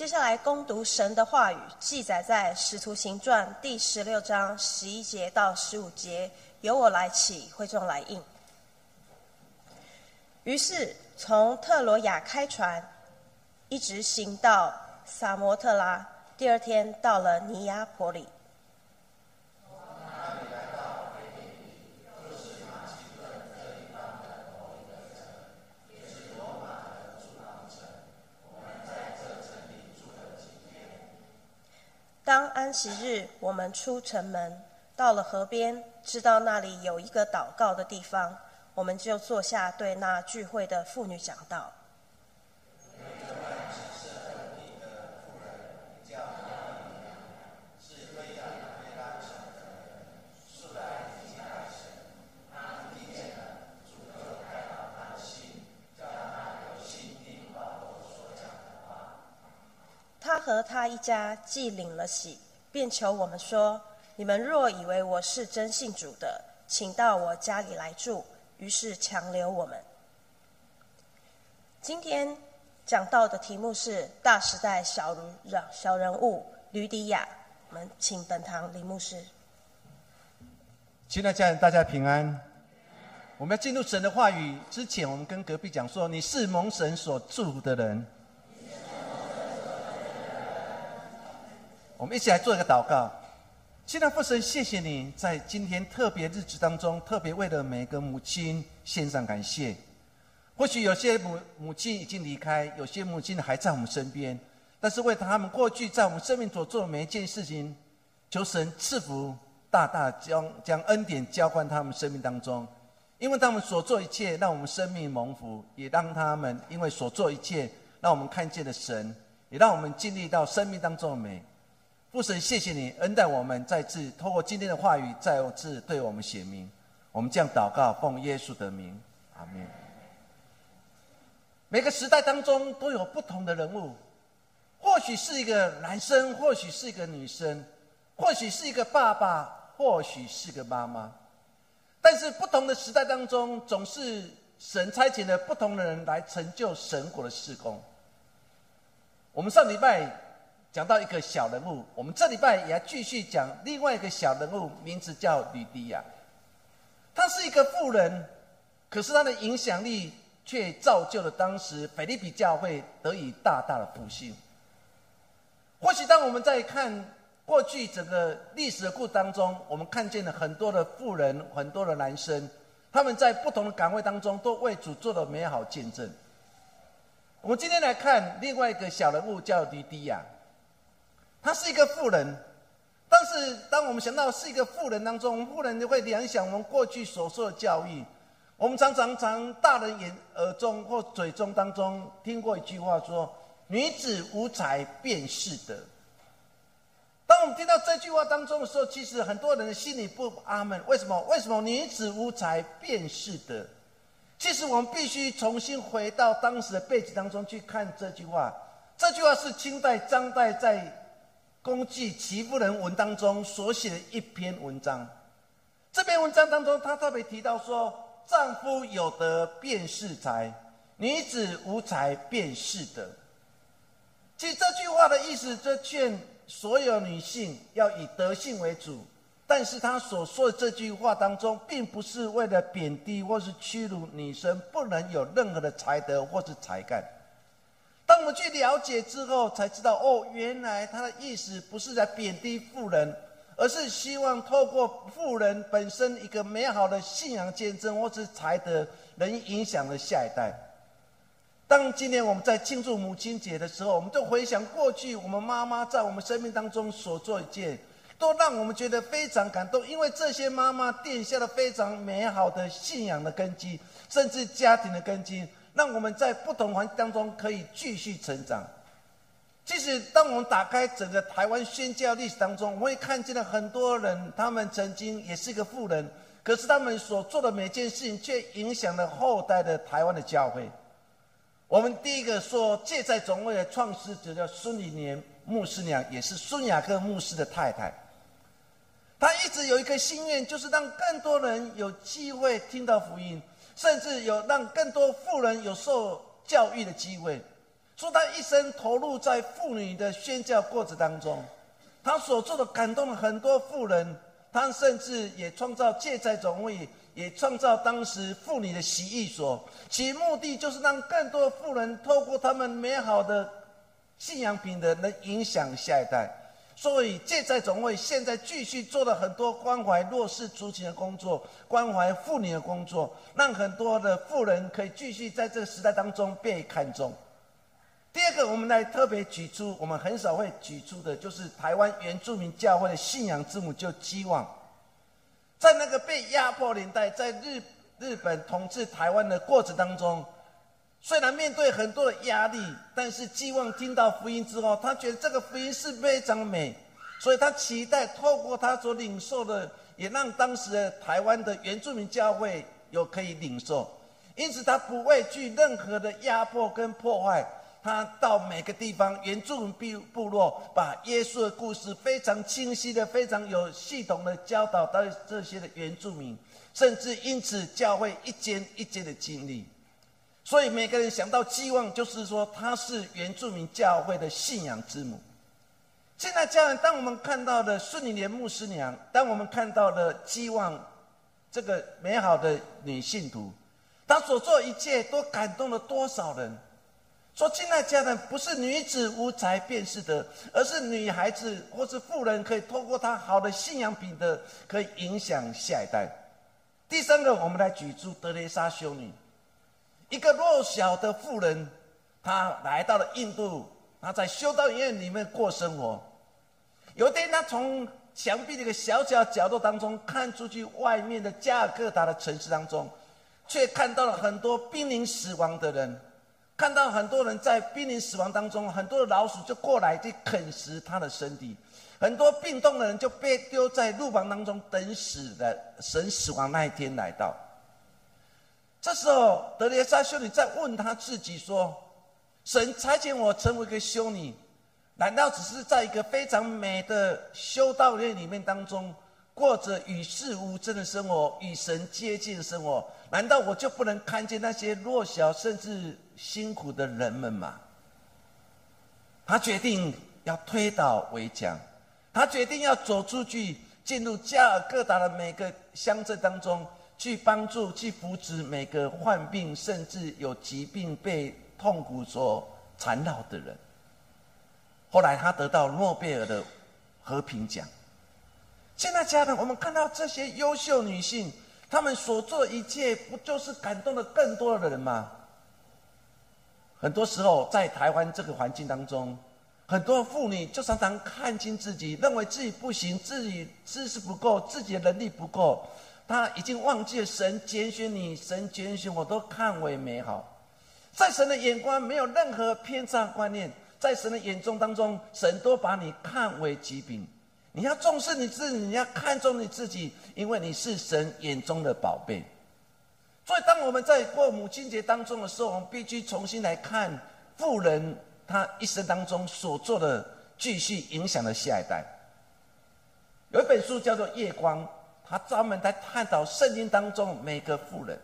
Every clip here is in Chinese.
接下来攻读神的话语，记载在《使徒行传》第十六章十一节到十五节，由我来起，会众来应。于是从特罗亚开船，一直行到萨摩特拉，第二天到了尼亚坡里。当安息日，我们出城门，到了河边，知道那里有一个祷告的地方，我们就坐下，对那聚会的妇女讲道。和他一家既领了喜，便求我们说：“你们若以为我是真信主的，请到我家里来住。”于是强留我们。今天讲到的题目是大时代小人小人物吕迪亚。我们请本堂李牧师。亲爱的家人，大家平安。我们要进入神的话语之前，我们跟隔壁讲说：“你是蒙神所祝福的人。”我们一起来做一个祷告。亲爱的父神，谢谢你在今天特别日子当中，特别为了每个母亲献上感谢。或许有些母母亲已经离开，有些母亲还在我们身边，但是为他们过去在我们生命所做的每一件事情，求神赐福，大大将将恩典浇灌他们生命当中。因为他们所做一切，让我们生命蒙福，也让他们因为所做一切，让我们看见了神，也让我们经历到生命当中的美。父神，谢谢你恩待我们，再次透过今天的话语，再次对我们显明。我们这样祷告，奉耶稣的名，阿门。每个时代当中都有不同的人物，或许是一个男生，或许是一个女生，或许是一个爸爸，或许是个妈妈。但是不同的时代当中，总是神差遣了不同的人来成就神国的事工。我们上礼拜。讲到一个小人物，我们这礼拜也要继续讲另外一个小人物，名字叫吕迪亚。他是一个富人，可是他的影响力却造就了当时腓利比教会得以大大的复兴。或许当我们在看过去整个历史的故事当中，我们看见了很多的富人，很多的男生，他们在不同的岗位当中都为主做了美好见证。我们今天来看另外一个小人物，叫吕迪亚。他是一个富人，但是当我们想到是一个富人当中，富人就会联想我们过去所受的教育。我们常常常大人眼耳中或嘴中当中听过一句话说：“女子无才便是德。”当我们听到这句话当中的时候，其实很多人的心里不阿门。为什么？为什么女子无才便是德？其实我们必须重新回到当时的背景当中去看这句话。这句话是清代张岱在。公记齐夫人文当中所写的一篇文章，这篇文章当中，他特别提到说：“丈夫有德便是才，女子无才便是德。”其实这句话的意思，就劝所有女性要以德性为主。但是他所说的这句话当中，并不是为了贬低或是屈辱女生不能有任何的才德或是才干。去了解之后，才知道哦，原来他的意思不是在贬低富人，而是希望透过富人本身一个美好的信仰见证或是才德，能影响了下一代。当今年我们在庆祝母亲节的时候，我们就回想过去我们妈妈在我们生命当中所做一件，都让我们觉得非常感动，因为这些妈妈奠下了非常美好的信仰的根基，甚至家庭的根基。让我们在不同环境当中可以继续成长。其实，当我们打开整个台湾宣教历史当中，我们会看见了很多人，他们曾经也是一个富人，可是他们所做的每件事情却影响了后代的台湾的教会。我们第一个说，借债总会的创始者叫孙理年牧师娘，也是孙雅各牧师的太太。她一直有一个心愿，就是让更多人有机会听到福音。甚至有让更多富人有受教育的机会，说他一生投入在妇女的宣教过程当中，他所做的感动了很多富人，他甚至也创造借债总会，也创造当时妇女的洗浴所，其目的就是让更多富人透过他们美好的信仰品德，能影响下一代。所以借债总会现在继续做了很多关怀弱势族群的工作，关怀妇女的工作，让很多的富人可以继续在这个时代当中被看重。第二个，我们来特别举出，我们很少会举出的，就是台湾原住民教会的信仰之母，就基望。在那个被压迫年代，在日日本统治台湾的过程当中，虽然面对很多的压力，但是基望听到福音之后，他觉得这个福音是非常美，所以他期待透过他所领受的，也让当时的台湾的原住民教会有可以领受，因此他不畏惧任何的压迫跟破坏。他到每个地方，原住民部落，把耶稣的故事非常清晰的、非常有系统的教导到这些的原住民，甚至因此教会一间一间的经历。所以每个人想到寄望，就是说他是原住民教会的信仰之母。现在家人，当我们看到的顺利莲牧师娘，当我们看到的寄望这个美好的女信徒，她所做一切都感动了多少人？说，现在家人，不是女子无才便是德，而是女孩子或是妇人可以透过她好的信仰品德，可以影响下一代。第三个，我们来举出德蕾莎修女，一个弱小的妇人，她来到了印度，她在修道院里面过生活。有一天，她从墙壁的一个小小角落当中看出去，外面的加尔各答的城市当中，却看到了很多濒临死亡的人。看到很多人在濒临死亡当中，很多的老鼠就过来去啃食他的身体，很多病痛的人就被丢在路旁当中等死的，神死亡那一天来到。这时候，德列莎修女在问他自己说：“神差遣我成为一个修女，难道只是在一个非常美的修道院里面当中，过着与世无争的生活，与神接近的生活？难道我就不能看见那些弱小甚至？”辛苦的人们吗，他决定要推倒围墙，他决定要走出去，进入加尔各答的每个乡镇当中，去帮助、去扶持每个患病甚至有疾病、被痛苦所缠绕的人。后来，他得到诺贝尔的和平奖。现在，家人，我们看到这些优秀女性，她们所做的一切，不就是感动了更多的人吗？很多时候，在台湾这个环境当中，很多妇女就常常看清自己，认为自己不行，自己知识不够，自己的能力不够，他已经忘记了神拣选你，神拣选我都看为美好，在神的眼光没有任何偏差观念，在神的眼中当中，神都把你看为极品。你要重视你自己，你要看重你自己，因为你是神眼中的宝贝。所以，当我们在过母亲节当中的时候，我们必须重新来看富人他一生当中所做的，继续影响了下一代。有一本书叫做《夜光》，他专门在探讨圣经当中每个妇人。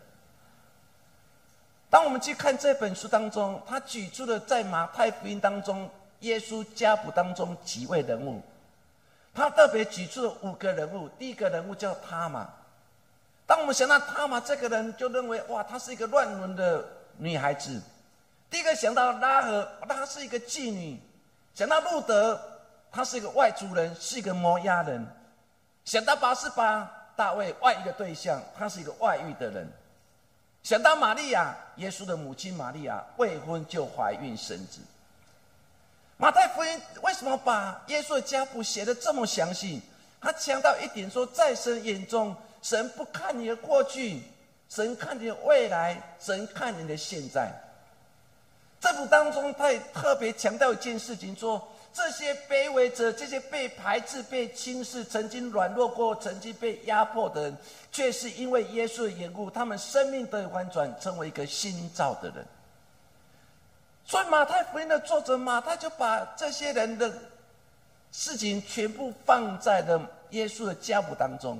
当我们去看这本书当中，他举出了在马太福音当中耶稣家谱当中几位人物，他特别举出了五个人物。第一个人物叫他玛。当我们想到他玛这个人，就认为哇，她是一个乱伦的女孩子。第一个想到拉合，她是一个妓女；想到路德，他是一个外族人，是一个摩押人；想到巴斯巴大卫外遇的对象，他是一个外遇的人；想到玛利亚，耶稣的母亲玛利亚未婚就怀孕生子。马太福音为什么把耶稣的家谱写的这么详细？他强调一点说，在神眼中。神不看你的过去，神看你的未来，神看你的现在。这部当中，他也特别强调一件事情：说这些卑微者，这些被排斥、被轻视、曾经软弱过、曾经被压迫的人，却是因为耶稣的缘故，他们生命得以翻转，成为一个新造的人。所以，马太福音的作者马太就把这些人的事情全部放在了耶稣的家谱当中。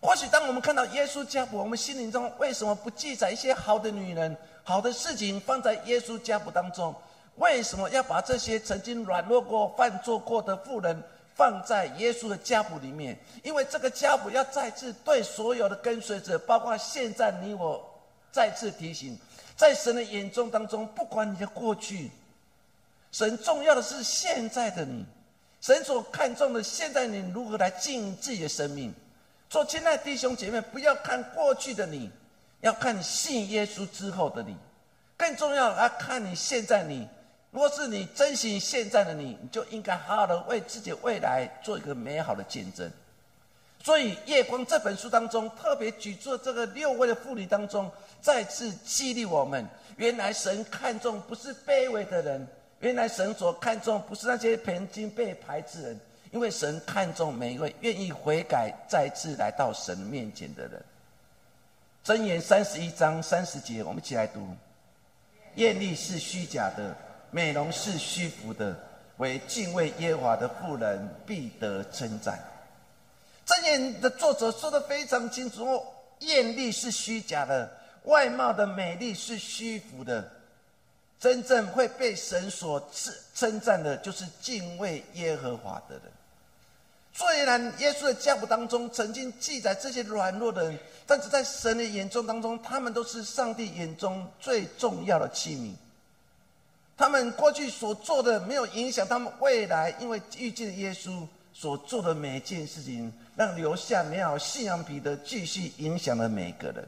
或许当我们看到耶稣家谱，我们心灵中为什么不记载一些好的女人、好的事情放在耶稣家谱当中？为什么要把这些曾经软弱过、犯错过的妇人放在耶稣的家谱里面？因为这个家谱要再次对所有的跟随者，包括现在你我，再次提醒，在神的眼中当中，不管你的过去，神重要的是现在的你，神所看重的现在你如何来经营自己的生命。做亲爱的弟兄姐妹，不要看过去的你，要看信耶稣之后的你，更重要要看你现在你。如果是你珍惜现在的你，你就应该好好的为自己未来做一个美好的见证。所以《夜光》这本书当中特别举出这个六位的妇女当中，再次激励我们：原来神看重不是卑微的人，原来神所看重不是那些曾经被排斥人，因为神看重每一位愿意悔改、再次来到神面前的人。箴言三十一章三十节，我们一起来读：艳丽是虚假的。美容是虚浮的，为敬畏耶和华的妇人必得称赞。箴言的作者说的非常清楚：艳丽是虚假的，外貌的美丽是虚浮的。真正会被神所称称赞的，就是敬畏耶和华的人。虽然耶稣的家谱当中曾经记载这些软弱的人，但是在神的眼中当中，他们都是上帝眼中最重要的器皿。他们过去所做的没有影响他们未来，因为遇见耶稣所做的每一件事情，让留下美好信仰彼得继续影响了每个人。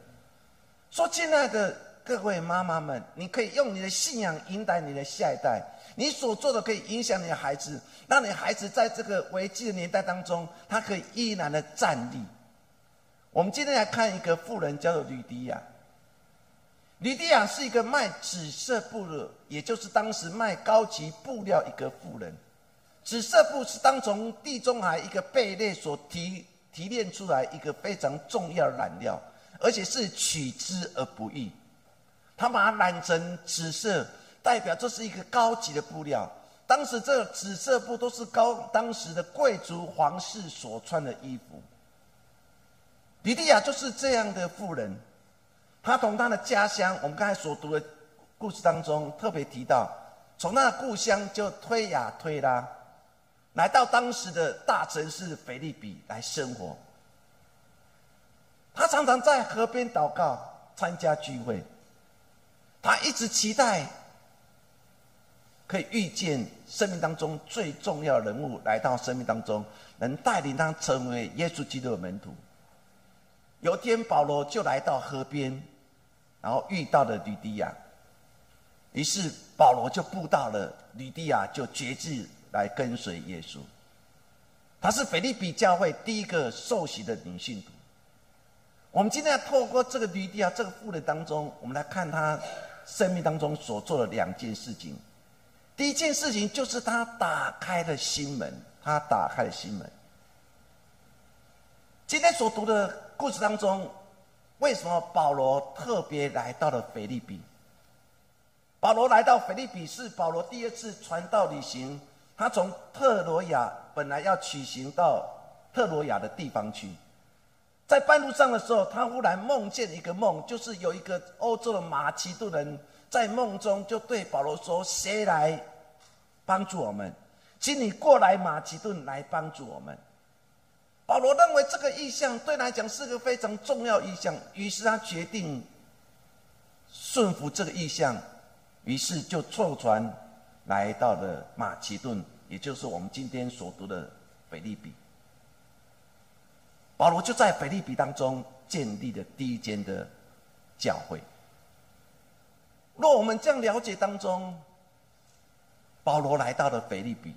说，亲爱的各位妈妈们，你可以用你的信仰引导你的下一代，你所做的可以影响你的孩子，让你孩子在这个危机的年代当中，他可以依然的站立。我们今天来看一个富人，叫做吕迪亚。吕迪亚是一个卖紫色布的，也就是当时卖高级布料一个富人。紫色布是当从地中海一个贝类所提提炼出来一个非常重要的染料，而且是取之而不易。他把它染成紫色，代表这是一个高级的布料。当时这紫色布都是高当时的贵族皇室所穿的衣服。吕迪亚就是这样的富人。他从他的家乡，我们刚才所读的故事当中特别提到，从他的故乡就推雅推拉，来到当时的大城市腓利比来生活。他常常在河边祷告、参加聚会。他一直期待可以遇见生命当中最重要的人物来到生命当中，能带领他成为耶稣基督的门徒。有天，保罗就来到河边。然后遇到了吕迪亚，于是保罗就布道了，吕迪亚就决志来跟随耶稣。她是腓利比教会第一个受洗的女信徒。我们今天要透过这个吕迪亚这个妇人当中，我们来看她生命当中所做的两件事情。第一件事情就是她打开了心门，她打开了心门。今天所读的故事当中。为什么保罗特别来到了腓利比？保罗来到腓利比是保罗第二次传道旅行。他从特罗亚本来要取行到特罗亚的地方去，在半路上的时候，他忽然梦见一个梦，就是有一个欧洲的马其顿人在梦中就对保罗说：“谁来帮助我们？请你过来马其顿来帮助我们。”保罗认为这个意象对来讲是个非常重要意象，于是他决定顺服这个意象，于是就坐船来到了马其顿，也就是我们今天所读的腓利比。保罗就在腓利比当中建立了第一间的教会。若我们这样了解当中，保罗来到了腓利比。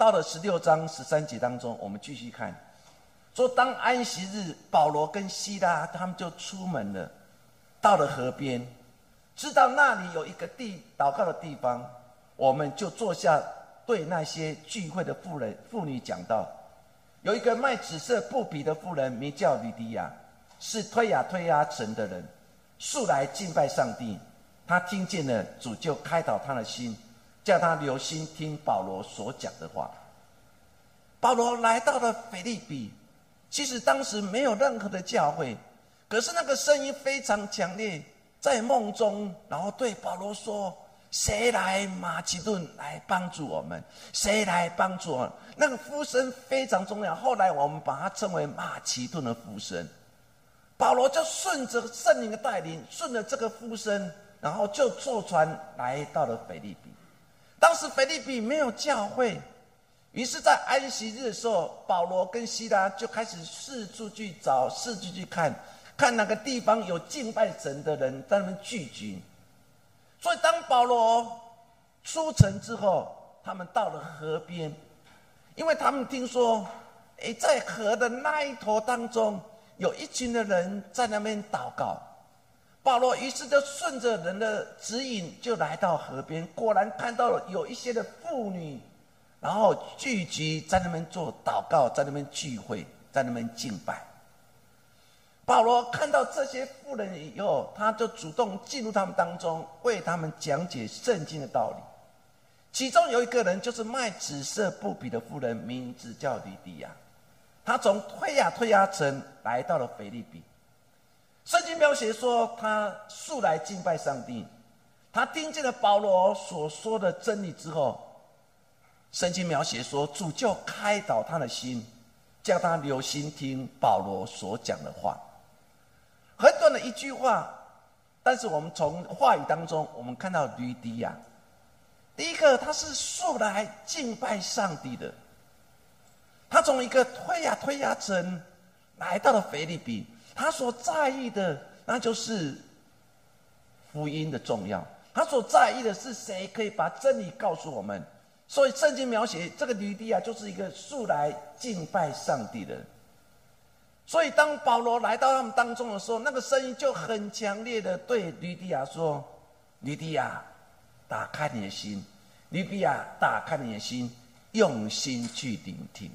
到了十六章十三节当中，我们继续看，说当安息日，保罗跟希拉他们就出门了，到了河边，知道那里有一个地祷告的地方，我们就坐下，对那些聚会的妇人妇女讲道。有一个卖紫色布匹的妇人，名叫吕迪亚，是推雅推亚城的人，素来敬拜上帝。他听见了主，就开导他的心。叫他留心听保罗所讲的话。保罗来到了腓利比，其实当时没有任何的教会，可是那个声音非常强烈，在梦中，然后对保罗说：“谁来马其顿来帮助我们？谁来帮助我们？那个呼声非常重要。后来我们把它称为马其顿的呼声。保罗就顺着圣灵的带领，顺着这个呼声，然后就坐船来到了腓利比。当时腓利比没有教会，于是，在安息日的时候，保罗跟希拉就开始四处去找，四处去看，看哪个地方有敬拜神的人在那边聚集。所以，当保罗出城之后，他们到了河边，因为他们听说，哎，在河的那一头当中，有一群的人在那边祷告。保罗于是就顺着人的指引，就来到河边，果然看到了有一些的妇女，然后聚集在那边做祷告，在那边聚会，在那边敬拜。保罗看到这些妇人以后，他就主动进入他们当中，为他们讲解圣经的道理。其中有一个人就是卖紫色布匹的妇人，名字叫吕迪亚。他从推亚推亚城来到了腓利比。圣经描写说，他素来敬拜上帝。他听见了保罗所说的真理之后，圣经描写说，主就开导他的心，叫他留心听保罗所讲的话。很短的一句话，但是我们从话语当中，我们看到吕迪亚。第一个，他是素来敬拜上帝的。他从一个推呀推呀城来到了菲律比，他所在意的那就是福音的重要。他所在意的是谁可以把真理告诉我们。所以圣经描写这个吕迪亚就是一个素来敬拜上帝的。所以，当保罗来到他们当中的时候，那个声音就很强烈的对吕迪亚说：“吕迪亚，打开你的心，吕迪亚，打开你的心，用心去聆听。”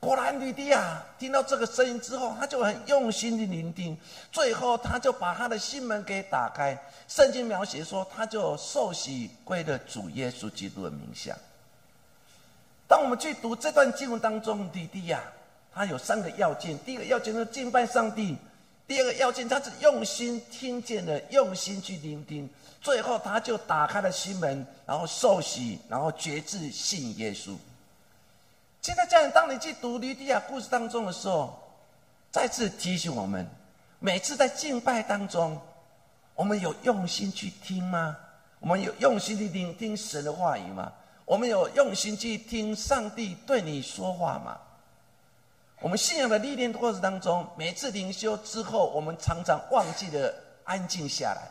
果然，吕迪亚听到这个声音之后，他就很用心的聆听，最后他就把他的心门给打开。圣经描写说，他就受洗归了主耶稣基督的名下。当我们去读这段经文当中，吕迪亚。他有三个要件：第一个要件是敬拜上帝；第二个要件，他是用心听见了，用心去聆听；最后，他就打开了心门，然后受洗，然后决志信耶稣。现在，这样，当你去读吕迪亚故事当中的时候，再次提醒我们：每次在敬拜当中，我们有用心去听吗？我们有用心去聆听神的话语吗？我们有用心去听上帝对你说话吗？我们信仰的历练过程当中，每次灵修之后，我们常常忘记了安静下来。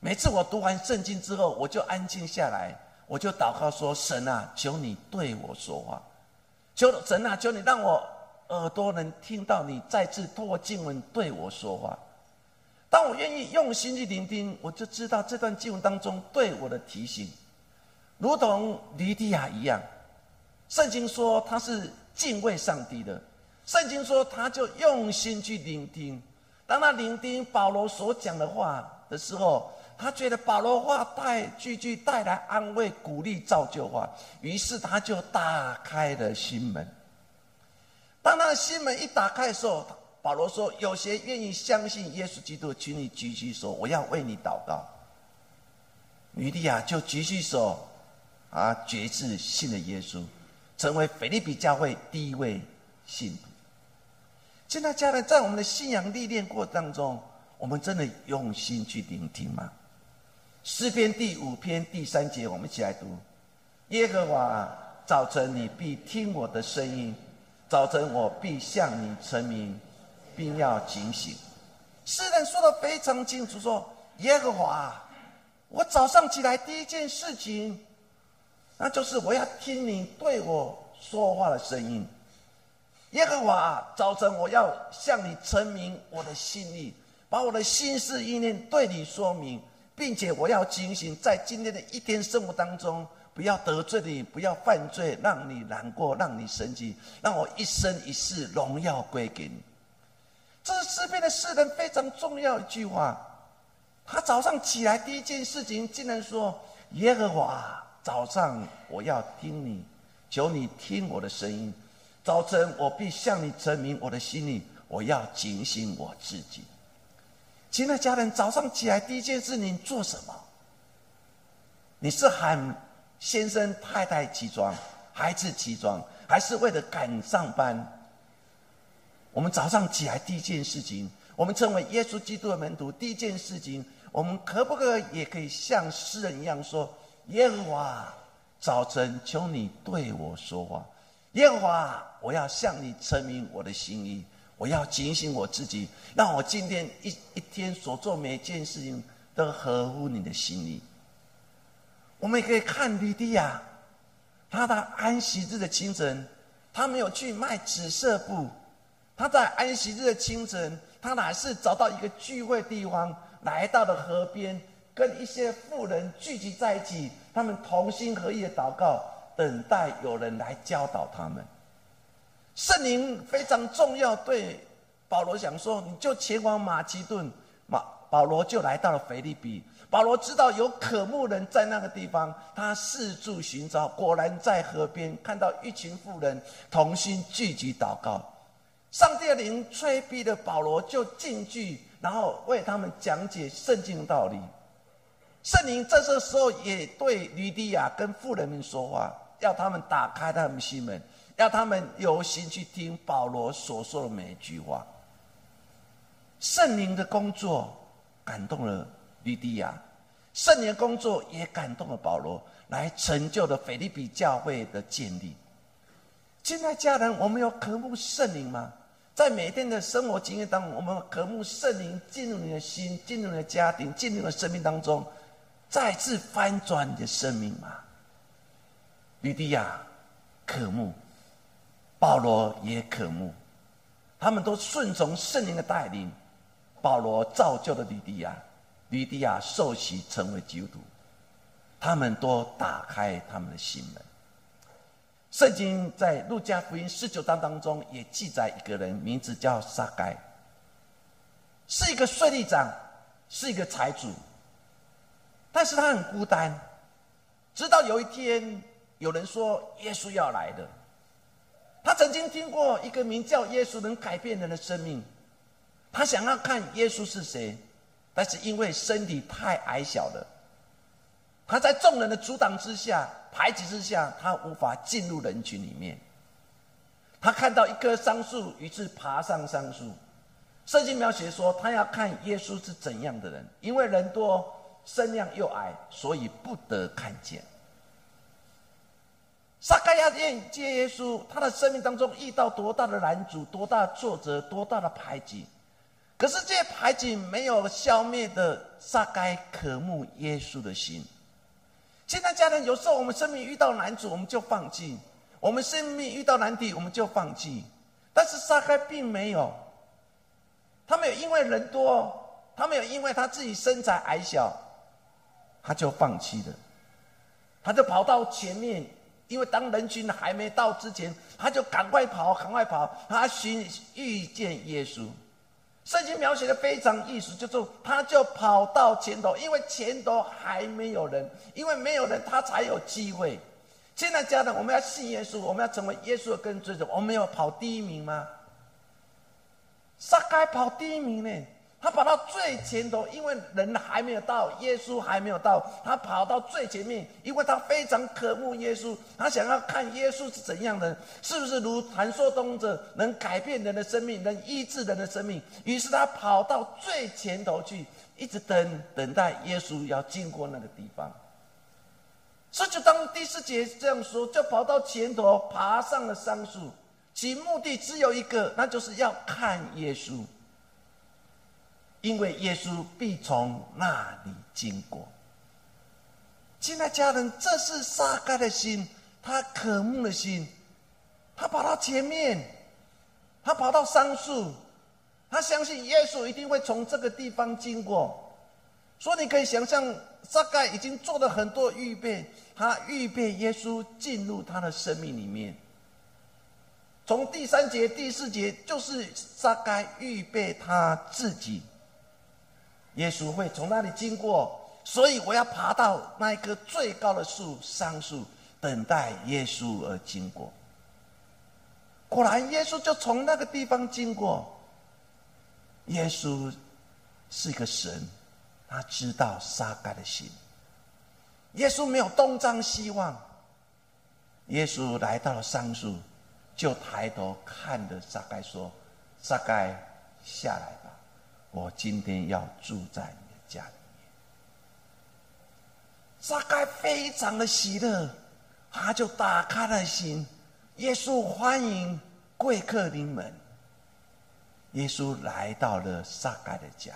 每次我读完圣经之后，我就安静下来，我就祷告说：“神啊，求你对我说话，求神啊，求你让我耳朵能听到你再次透过经文对我说话。当我愿意用心去聆听，我就知道这段经文当中对我的提醒，如同尼迪亚一样。圣经说他是敬畏上帝的。”圣经说，他就用心去聆听。当他聆听保罗所讲的话的时候，他觉得保罗话带句句带来安慰、鼓励、造就话，于是他就打开了心门。当他的心门一打开的时候，保罗说：“有些愿意相信耶稣基督，请你举起手，我要为你祷告。”吕利亚就举起手，啊，决志信了耶稣，成为腓利比教会第一位信徒。现在家人在我们的信仰历练过程当中，我们真的用心去聆听吗？诗篇第五篇第三节，我们一起来读：耶和华，早晨你必听我的声音，早晨我必向你成名，并要警醒。诗人说的非常清楚，说耶和华，我早上起来第一件事情，那就是我要听你对我说话的声音。耶和华，早晨我要向你陈明我的心意，把我的心思意念对你说明，并且我要警醒，在今天的一天生活当中，不要得罪你，不要犯罪，让你难过，让你生气，让我一生一世荣耀归给你。这是诗篇的诗人非常重要一句话。他早上起来第一件事情，竟然说：“耶和华，早上我要听你，求你听我的声音。”早晨，我必向你证明我的心里，我要警醒我自己。亲爱家人，早上起来第一件事，你做什么？你是喊先生太太起床，孩子起床，还是为了赶上班？我们早上起来第一件事情，我们成为耶稣基督的门徒，第一件事情，我们可不可以也可以像诗人一样说：“耶和华，早晨求你对我说话。耶和华，我要向你陈明我的心意，我要警醒我自己，让我今天一一天所做每件事情都合乎你的心意。”我们也可以看吕迪亚，他的安息日的清晨，他没有去卖紫色布。他在安息日的清晨，他乃是找到一个聚会地方，来到了河边，跟一些富人聚集在一起，他们同心合意的祷告，等待有人来教导他们。圣灵非常重要，对保罗讲说：“你就前往马其顿。”马保罗就来到了腓利比。保罗知道有渴慕人在那个地方，他四处寻找，果然在河边看到一群妇人同心聚集祷告。上帝的灵催逼的保罗就进去，然后为他们讲解圣经道理。圣灵在这时候也对吕迪亚跟妇人们说话，要他们打开他们心门，要他们有心去听保罗所说的每一句话。圣灵的工作感动了吕迪亚，圣灵的工作也感动了保罗，来成就了腓利比教会的建立。现在家人，我们有渴慕圣灵吗？在每天的生活经验当中，我们渴慕圣灵进入你的心，进入你的家庭，进入你的生命当中，再次翻转你的生命吗？吕迪亚渴慕，保罗也渴慕，他们都顺从圣灵的带领。保罗造就了吕迪亚，吕迪亚受洗成为基督徒，他们都打开他们的心门。圣经在路加福音十九章当中也记载一个人，名字叫撒该，是一个税吏长，是一个财主，但是他很孤单。直到有一天，有人说耶稣要来了，他曾经听过一个名叫耶稣能改变人的生命，他想要看耶稣是谁，但是因为身体太矮小了，他在众人的阻挡之下。排挤之下，他无法进入人群里面。他看到一棵桑树，于是爬上桑树。圣经描写说，他要看耶稣是怎样的人，因为人多，身量又矮，所以不得看见。撒该亚见接耶稣，他的生命当中遇到多大的难阻，多大的挫折，多大的排挤。可是这些排挤没有消灭的撒该渴慕耶稣的心。现在家人有时候我们生命遇到难处，我们就放弃；我们生命遇到难题，我们就放弃。但是撒开并没有，他没有因为人多，他没有因为他自己身材矮小，他就放弃了。他就跑到前面，因为当人群还没到之前，他就赶快跑，赶快跑，他寻遇见耶稣。圣经描写的非常意思，就是他就跑到前头，因为前头还没有人，因为没有人，他才有机会。现在家人，我们要信耶稣，我们要成为耶稣的跟随者，我们要跑第一名吗？撒该跑第一名呢？他跑到最前头，因为人还没有到，耶稣还没有到，他跑到最前面，因为他非常渴慕耶稣，他想要看耶稣是怎样的，是不是如传说中的能改变人的生命，能医治人的生命？于是他跑到最前头去，一直等等待耶稣要经过那个地方。这就当第四节这样说，就跑到前头，爬上了桑树，其目的只有一个，那就是要看耶稣。因为耶稣必从那里经过。亲爱家人，这是撒该的心，他渴慕的心，他跑到前面，他跑到桑树，他相信耶稣一定会从这个地方经过。所以你可以想象，撒该已经做了很多预备，他预备耶稣进入他的生命里面。从第三节、第四节，就是撒该预备他自己。耶稣会从那里经过，所以我要爬到那一棵最高的树——桑树，等待耶稣而经过。果然，耶稣就从那个地方经过。耶稣是一个神，他知道撒该的心。耶稣没有东张西望。耶稣来到了桑树，就抬头看着撒该说：“撒该，下来吧，我今天要住在你的家里面。”撒该非常的喜乐，他就打开了心。耶稣欢迎贵客临门。耶稣来到了撒该的家，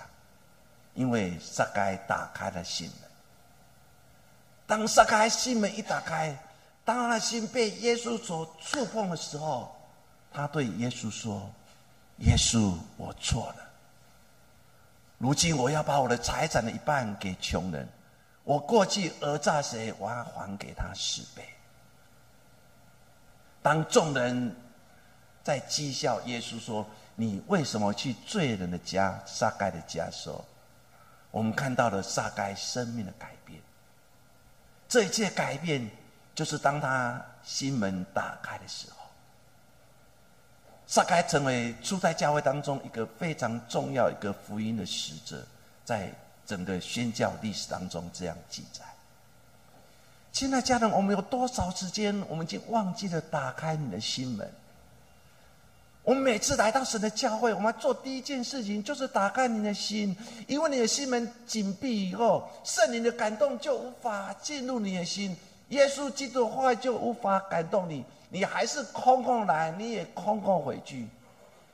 因为撒该打开了心门。当撒该心门一打开，当他的心被耶稣所触碰的时候，他对耶稣说：“耶稣，我错了。如今我要把我的财产的一半给穷人。我过去讹诈谁，我要还给他十倍。”当众人在讥笑耶稣说：“你为什么去罪人的家撒该的家？”时候，我们看到了撒该生命的改变。这一切改变。就是当他心门打开的时候，撒该成为初代教会当中一个非常重要一个福音的使者，在整个宣教历史当中这样记载。亲爱家人，我们有多少时间，我们已经忘记了打开你的心门？我们每次来到神的教会，我们做第一件事情就是打开你的心，因为你的心门紧闭以后，圣灵的感动就无法进入你的心。耶稣基督的话就无法感动你，你还是空空来，你也空空回去。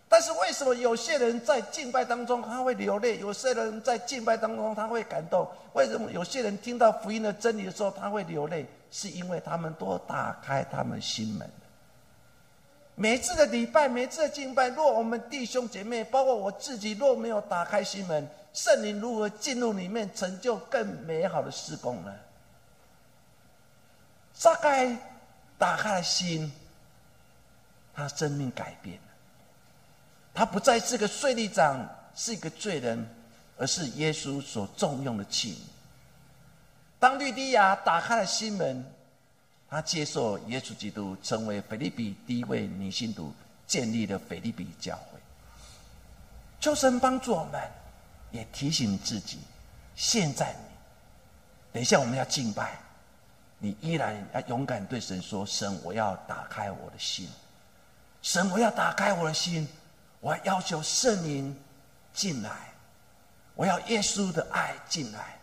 但是为什么有些人在敬拜当中他会流泪，有些人在敬拜当中他会感动？为什么有些人听到福音的真理的时候他会流泪？是因为他们都打开他们心门每次的礼拜，每次的敬拜，若我们弟兄姐妹，包括我自己，若没有打开心门，圣灵如何进入里面，成就更美好的施工呢？撒开打开了心，他的生命改变了。他不再是个税吏长，是一个罪人，而是耶稣所重用的器皿。当律迪亚打开了心门，他接受耶稣基督，成为腓利比第一位女信徒，建立了腓利比教会。求神帮助我们，也提醒自己：现在你，等一下我们要敬拜。你依然要勇敢对神说：“神，我要打开我的心。神，我要打开我的心。我要要求圣灵进来。我要耶稣的爱进来。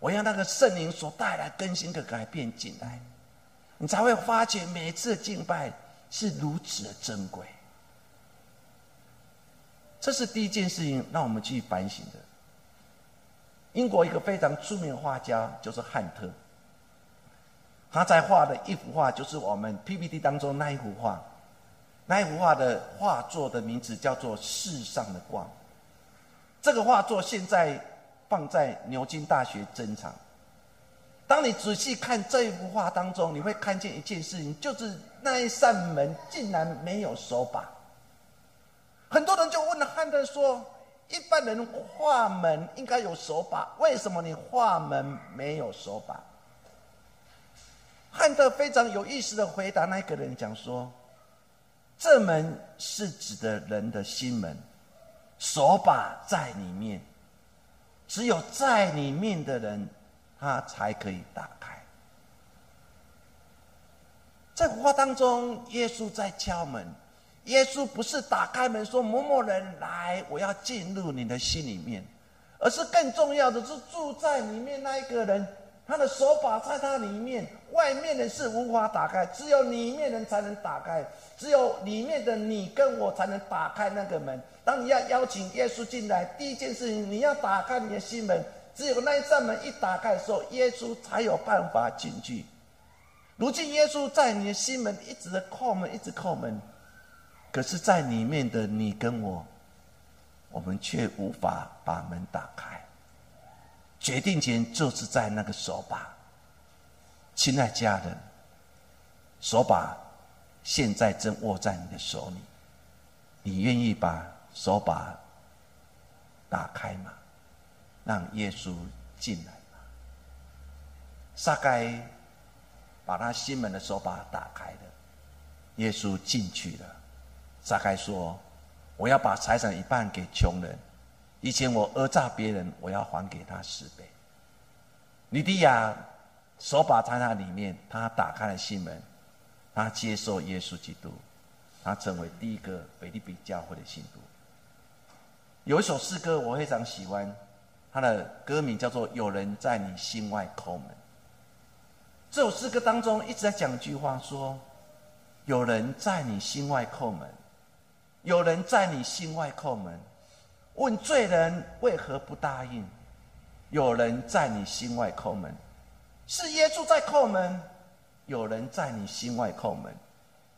我要那个圣灵所带来更新的改变进来。你才会发觉每一次敬拜是如此的珍贵。这是第一件事情，让我们去反省的。英国一个非常著名的画家就是汉特。”他在画的一幅画，就是我们 PPT 当中那一幅画。那一幅画的画作的名字叫做《世上的光》。这个画作现在放在牛津大学珍藏。当你仔细看这一幅画当中，你会看见一件事情，就是那一扇门竟然没有手把。很多人就问了汉德说：“一般人画门应该有手把，为什么你画门没有手把？”汉特非常有意思的回答那个人讲说：“这门是指的人的心门，手把在里面，只有在里面的人，他才可以打开。”在古话当中，耶稣在敲门，耶稣不是打开门说某某人来，我要进入你的心里面，而是更重要的是住在里面那一个人。他的手把在他里面，外面的是无法打开，只有里面人才能打开，只有里面的你跟我才能打开那个门。当你要邀请耶稣进来，第一件事情你要打开你的心门，只有那一扇门一打开的时候，耶稣才有办法进去。如今耶稣在你的心门一直的叩门，一直叩门，可是，在里面的你跟我，我们却无法把门打开。决定权就是在那个手把，亲爱家人，手把现在正握在你的手里，你愿意把手把打开吗？让耶稣进来吗？撒该把他心门的手把打开了，耶稣进去了。撒该说：“我要把财产一半给穷人。”以前我讹诈别人，我要还给他十倍。尼迪亚手把在那里面，他打开了心门，他接受耶稣基督，他成为第一个腓利比教会的信徒。有一首诗歌我非常喜欢，它的歌名叫做《有人在你心外叩门》。这首诗歌当中一直在讲一句话，说：“有人在你心外叩门，有人在你心外叩门，问罪人为何不答应？有人在你心外叩门，是耶稣在叩门；有人在你心外叩门，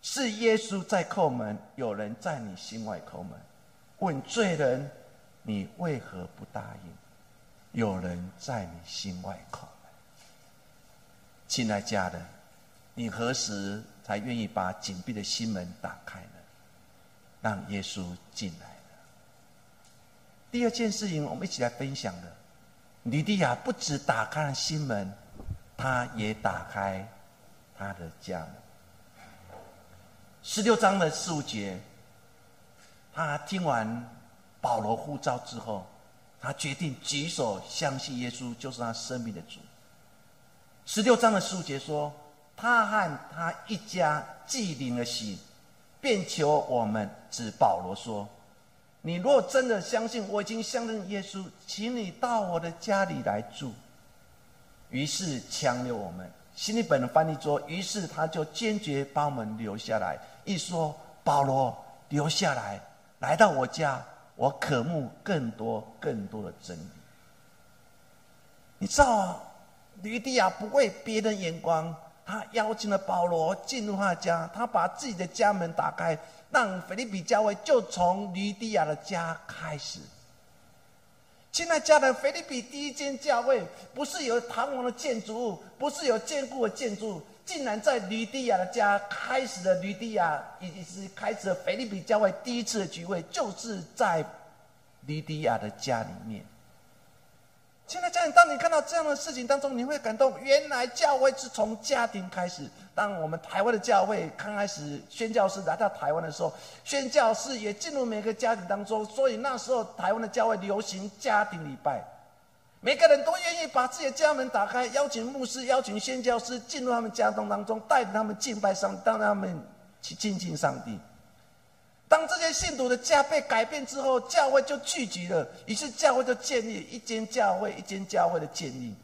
是耶稣在叩门；有人在你心外叩门，问罪人你为何不答应？有人在你心外叩门。”亲爱家人，你何时才愿意把紧闭的心门打开呢？让耶稣进来？第二件事情，我们一起来分享的，吕迪亚不止打开了心门，他也打开他的家门。十六章的四五节，他听完保罗呼召之后，他决定举手相信耶稣就是他生命的主。十六章的书节说，他和他一家既领了喜，便求我们指保罗说：“你若真的相信我已经相信耶稣，请你到我的家里来住。”于是强留我们。新译本的翻译说：“于是他就坚决把我们留下来。”一说保罗留下来，来到我家，我渴慕更多更多的真理。你知道？吕迪亚不为别人眼光，他邀请了保罗进入他的家，他把自己的家门打开，让腓利比教会就从吕迪亚的家开始。现在家的腓利比第一间教会，不是有堂皇的建筑物，不是有坚固的建筑，竟然在吕迪亚的家开始了。吕迪亚已经是开始了腓利比教会第一次的聚会，就是在吕迪亚的家里面。现在家人，当你看到这样的事情当中，你会感动。原来教会是从家庭开始。当我们台湾的教会刚开始宣教士来到台湾的时候，宣教士也进入每个家庭当中。所以那时候台湾的教会流行家庭礼拜，每个人都愿意把自己的家门打开，邀请牧师、邀请宣教师进入他们家中当中，带着他们敬拜上，让他们去亲近上帝。当这些信徒的家被改变之后，教会就聚集了，于是教会就建立一间教会，一间教会的建立。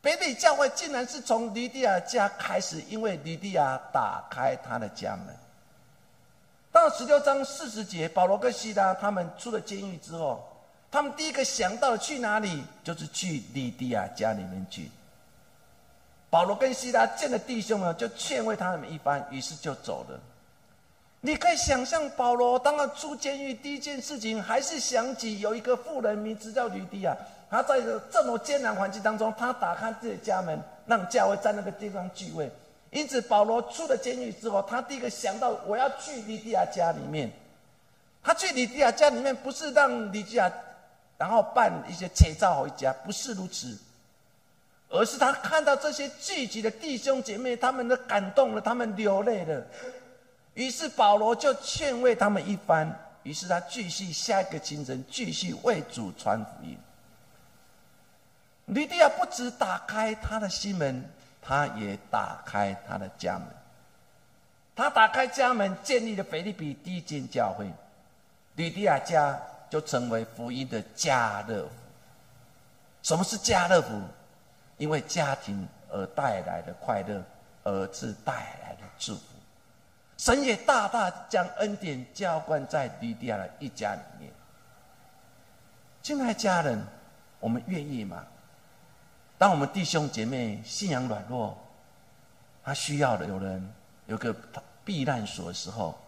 北美教会竟然是从吕迪亚家开始，因为吕迪亚打开他的家门。到十六章四十节，保罗跟希拉他们出了监狱之后，他们第一个想到去哪里，就是去吕迪亚家里面去。保罗跟希拉见了弟兄呢，就劝慰他们一番，于是就走了。你可以想象，保罗当他出监狱第一件事情，还是想起有一个妇人名字叫吕迪亚。他在这么艰难环境当中，他打开自己的家门，让教会在那个地方聚会。因此，保罗出了监狱之后，他第一个想到我要去吕迪亚家里面。他去吕迪亚家里面，不是让吕迪亚然后办一些切照回家，不是如此，而是他看到这些聚集的弟兄姐妹，他们都感动了，他们流泪了。于是保罗就劝慰他们一番，于是他继续下一个清晨继续为主传福音。吕迪亚不止打开他的心门，他也打开他的家门。他打开家门，建立了腓利比第一间教会，吕迪亚家就成为福音的家乐福。什么是家乐福？因为家庭而带来的快乐，而是带来的祝福。神也大大将恩典浇灌在吕迪亚的一家里面。亲爱家人，我们愿意吗？当我们弟兄姐妹信仰软弱，他需要的有人有个避难所的时候，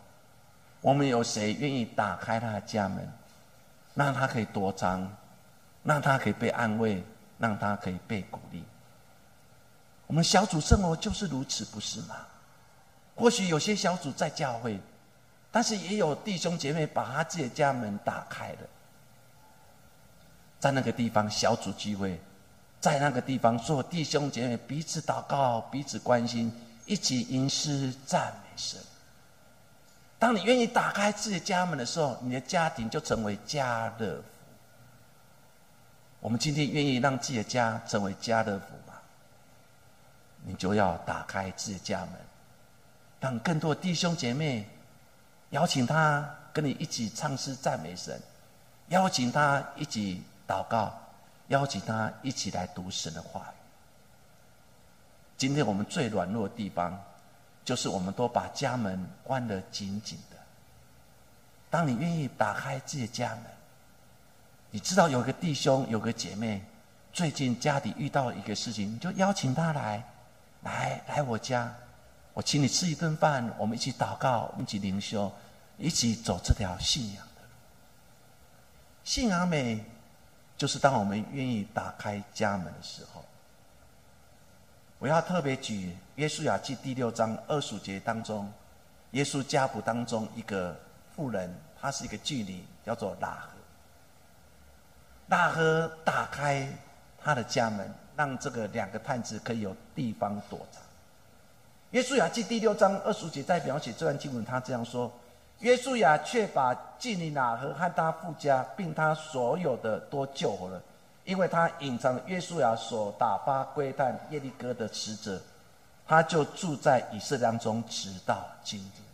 我们有谁愿意打开他的家门，让他可以躲藏，让他可以被安慰，让他可以被鼓励？我们小组生活就是如此，不是吗？或许有些小组在教会，但是也有弟兄姐妹把他自己的家门打开了，在那个地方小组聚会，在那个地方做弟兄姐妹彼此祷告、彼此关心，一起吟诗赞美神。当你愿意打开自己的家门的时候，你的家庭就成为家乐福。我们今天愿意让自己的家成为家乐福吗？你就要打开自己的家门，让更多弟兄姐妹邀请他跟你一起唱诗赞美神，邀请他一起祷告，邀请他一起来读神的话语。今天我们最软弱的地方，就是我们都把家门关得紧紧的。当你愿意打开自己的家门，你知道有个弟兄有个姐妹，最近家里遇到一个事情，你就邀请他来，来来我家，我请你吃一顿饭，我们一起祷告，一起灵修，一起走这条信仰的路。信仰美，就是当我们愿意打开家门的时候。我要特别举《约书亚记》第六章二十节当中，耶稣家谱当中一个妇人，她是一个妓女，叫做拉合。拉合打开他的家门，让这个两个探子可以有地方躲藏。《约书亚记》第六章二十节在描写这段经文，他这样说：约书亚却把妓女拉合和他父家，并他所有的都救活了。因为他隐藏约书亚所打发归探耶利哥的使者，他就住在以色列中，直到今天。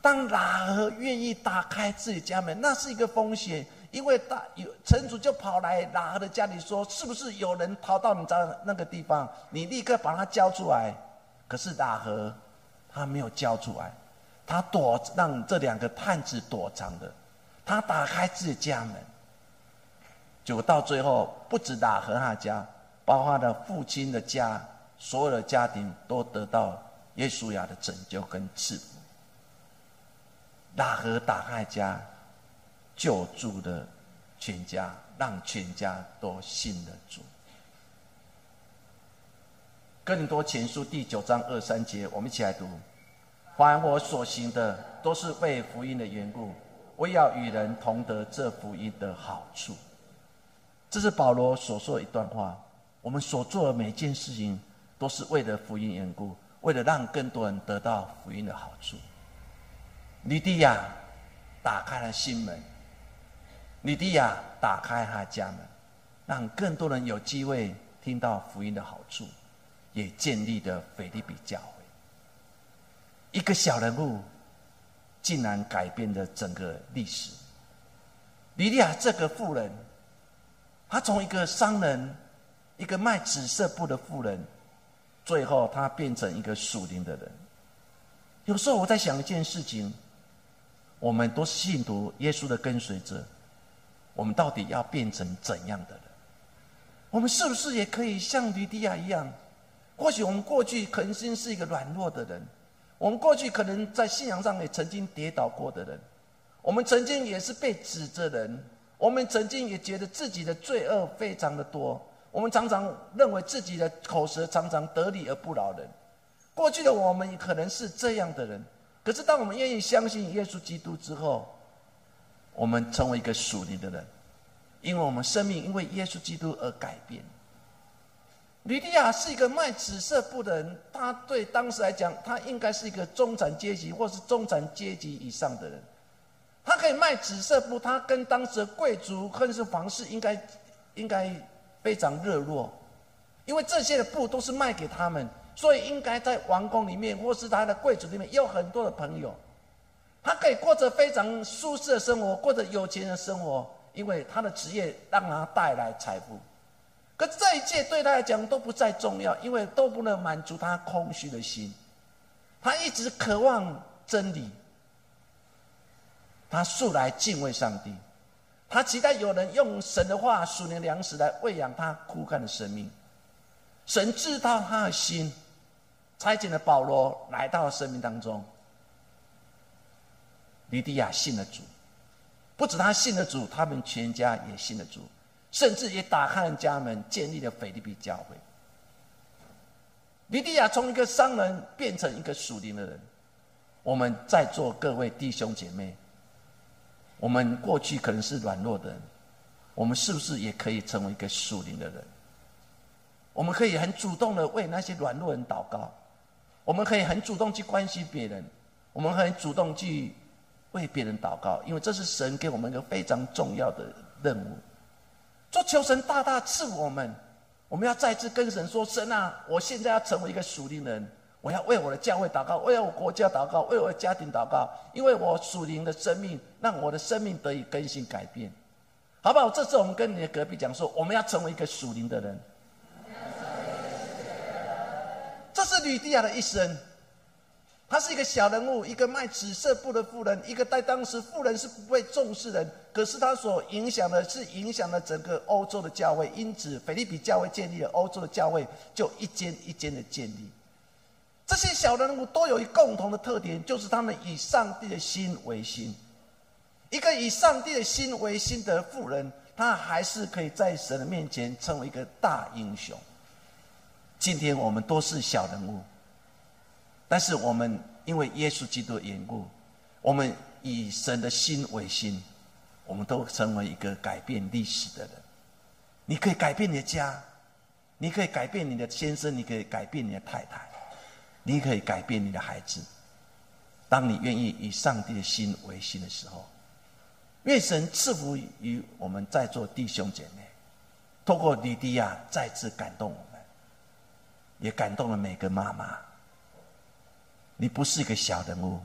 当拉合愿意打开自己家门，那是一个风险，因为大有城主就跑来拉合的家里说：“是不是有人逃到你家那个地方？你立刻把他交出来。”可是拉合他没有交出来，他躲让这两个探子躲藏的，他打开自己家门。结果到最后，不止打和他家，包括他的父亲的家，所有的家庭都得到耶稣亚的拯救跟赐福。打和打开家，救助的全家，让全家都信了主。更多前书第九章二三节，我们一起来读：凡我所行的，都是为福音的缘故，我要与人同得这福音的好处。这是保罗所说的一段话。我们所做的每件事情，都是为了福音缘故，为了让更多人得到福音的好处。尼迪亚打开了心门，尼迪亚打开他家门，让更多人有机会听到福音的好处，也建立了腓利比教会。一个小人物，竟然改变了整个历史。莉迪亚这个妇人。她从一个商人，一个卖紫色布的妇人，最后她变成一个属灵的人。有时候我在想一件事情：我们都是信徒，耶稣的跟随者，我们到底要变成怎样的人？我们是不是也可以像吕迪亚一样？或许我们过去曾经是一个软弱的人，我们过去可能在信仰上也曾经跌倒过的人，我们曾经也是被指责人。我们曾经也觉得自己的罪恶非常的多，我们常常认为自己的口舌常常得理而不饶人。过去的我们可能是这样的人，可是当我们愿意相信耶稣基督之后，我们成为一个属灵的人，因为我们生命因为耶稣基督而改变。吕迪亚是一个卖紫色布的人，他对当时来讲，他应该是一个中产阶级或是中产阶级以上的人。他可以卖紫色布，他跟当时的贵族或是皇室应该应该非常热络，因为这些的布都是卖给他们，所以应该在王宫里面或是他的贵族里面有很多的朋友。他可以过着非常舒适的生活，过着有钱人的生活，因为他的职业让他带来财富。可这一切对他来讲都不再重要，因为都不能满足他空虚的心。他一直渴望真理。他素来敬畏上帝，他期待有人用神的话、属灵粮食来喂养他枯干的生命。神知道他的心，差遣了保罗来到生命当中。吕迪亚信了主，不止他信了主，他们全家也信了主，甚至也打开了家门，建立了腓立比教会。吕迪亚从一个商人变成一个属灵的人。我们在座各位弟兄姐妹。我们过去可能是软弱的人，我们是不是也可以成为一个属灵的人？我们可以很主动的为那些软弱人祷告，我们可以很主动去关心别人，我们很主动去为别人祷告，因为这是神给我们一个非常重要的任务。说求神大大赐我们，我们要再次跟神说：“神啊，我现在要成为一个属灵人，我要为我的教会祷告，为我国家祷告，为我的家庭祷告，因为我属灵的生命，让我的生命得以更新改变，好不好？这次我们跟你的隔壁讲说，我们要成为一个属灵的人。这是吕蒂亚的一生。他是一个小人物，一个卖紫色布的富人，一个在当时富人是不被重视人，可是他所影响的是影响了整个欧洲的教会，因此菲利比教会建立了，欧洲的教会就一间一间的建立。这些小人物都有一共同的特点，就是他们以上帝的心为心。一个以上帝的心为心的富人，他还是可以在神的面前成为一个大英雄。今天我们都是小人物。但是我们因为耶稣基督的缘故，我们以神的心为心，我们都成为一个改变历史的人。你可以改变你的家，你可以改变你的先生，你可以改变你的太太，你可以改变你的孩子。当你愿意以上帝的心为心的时候，愿神赐福于我们在座弟兄姐妹，透过李迪亚再次感动我们，也感动了每个妈妈。你不是一个小人物，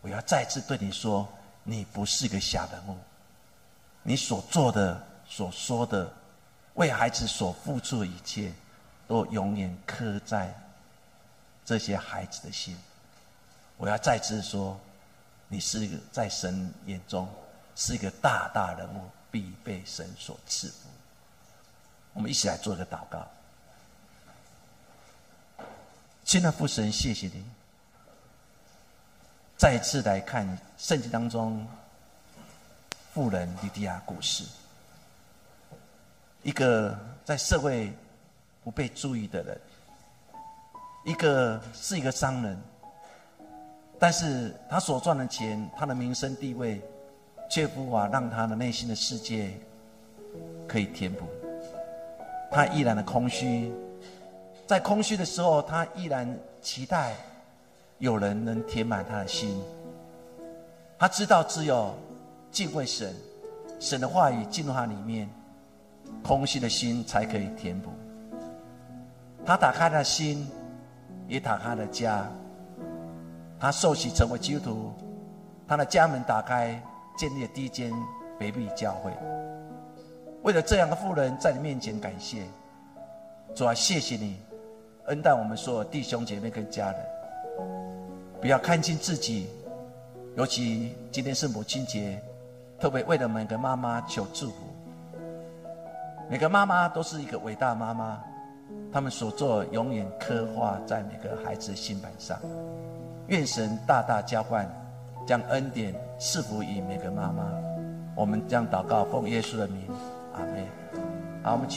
我要再次对你说，你不是一个小人物。你所做的、所说的，为孩子所付出的一切，都永远刻在这些孩子的心。我要再次说，你是一个在神眼中是一个大大人物，必被神所赐福。我们一起来做一个祷告。亲爱的父神，谢谢你。再次来看圣经当中富人莉迪亚故事，一个在社会不被注意的人，一个是一个商人，但是他所赚的钱，他的名声地位，却无法让他的内心的世界可以填补，他依然的空虚，在空虚的时候，他依然期待。有人能填满他的心，他知道只有敬畏神，神的话语进入他里面，空虚的心才可以填补。他打开了心，也打开了家。他受洗成为基督徒，他的家门打开，建立了第一间卑鄙教会。为了这样的妇人，在你面前感谢，主啊，谢谢你恩待我们所有弟兄姐妹跟家人。不要看清自己，尤其今天是母亲节，特别为了每个妈妈求祝福。每个妈妈都是一个伟大妈妈，他们所做永远刻画在每个孩子的心板上。愿神大大浇灌，将恩典赐福于每个妈妈。我们将祷告奉耶稣的名，阿门。好，我们请。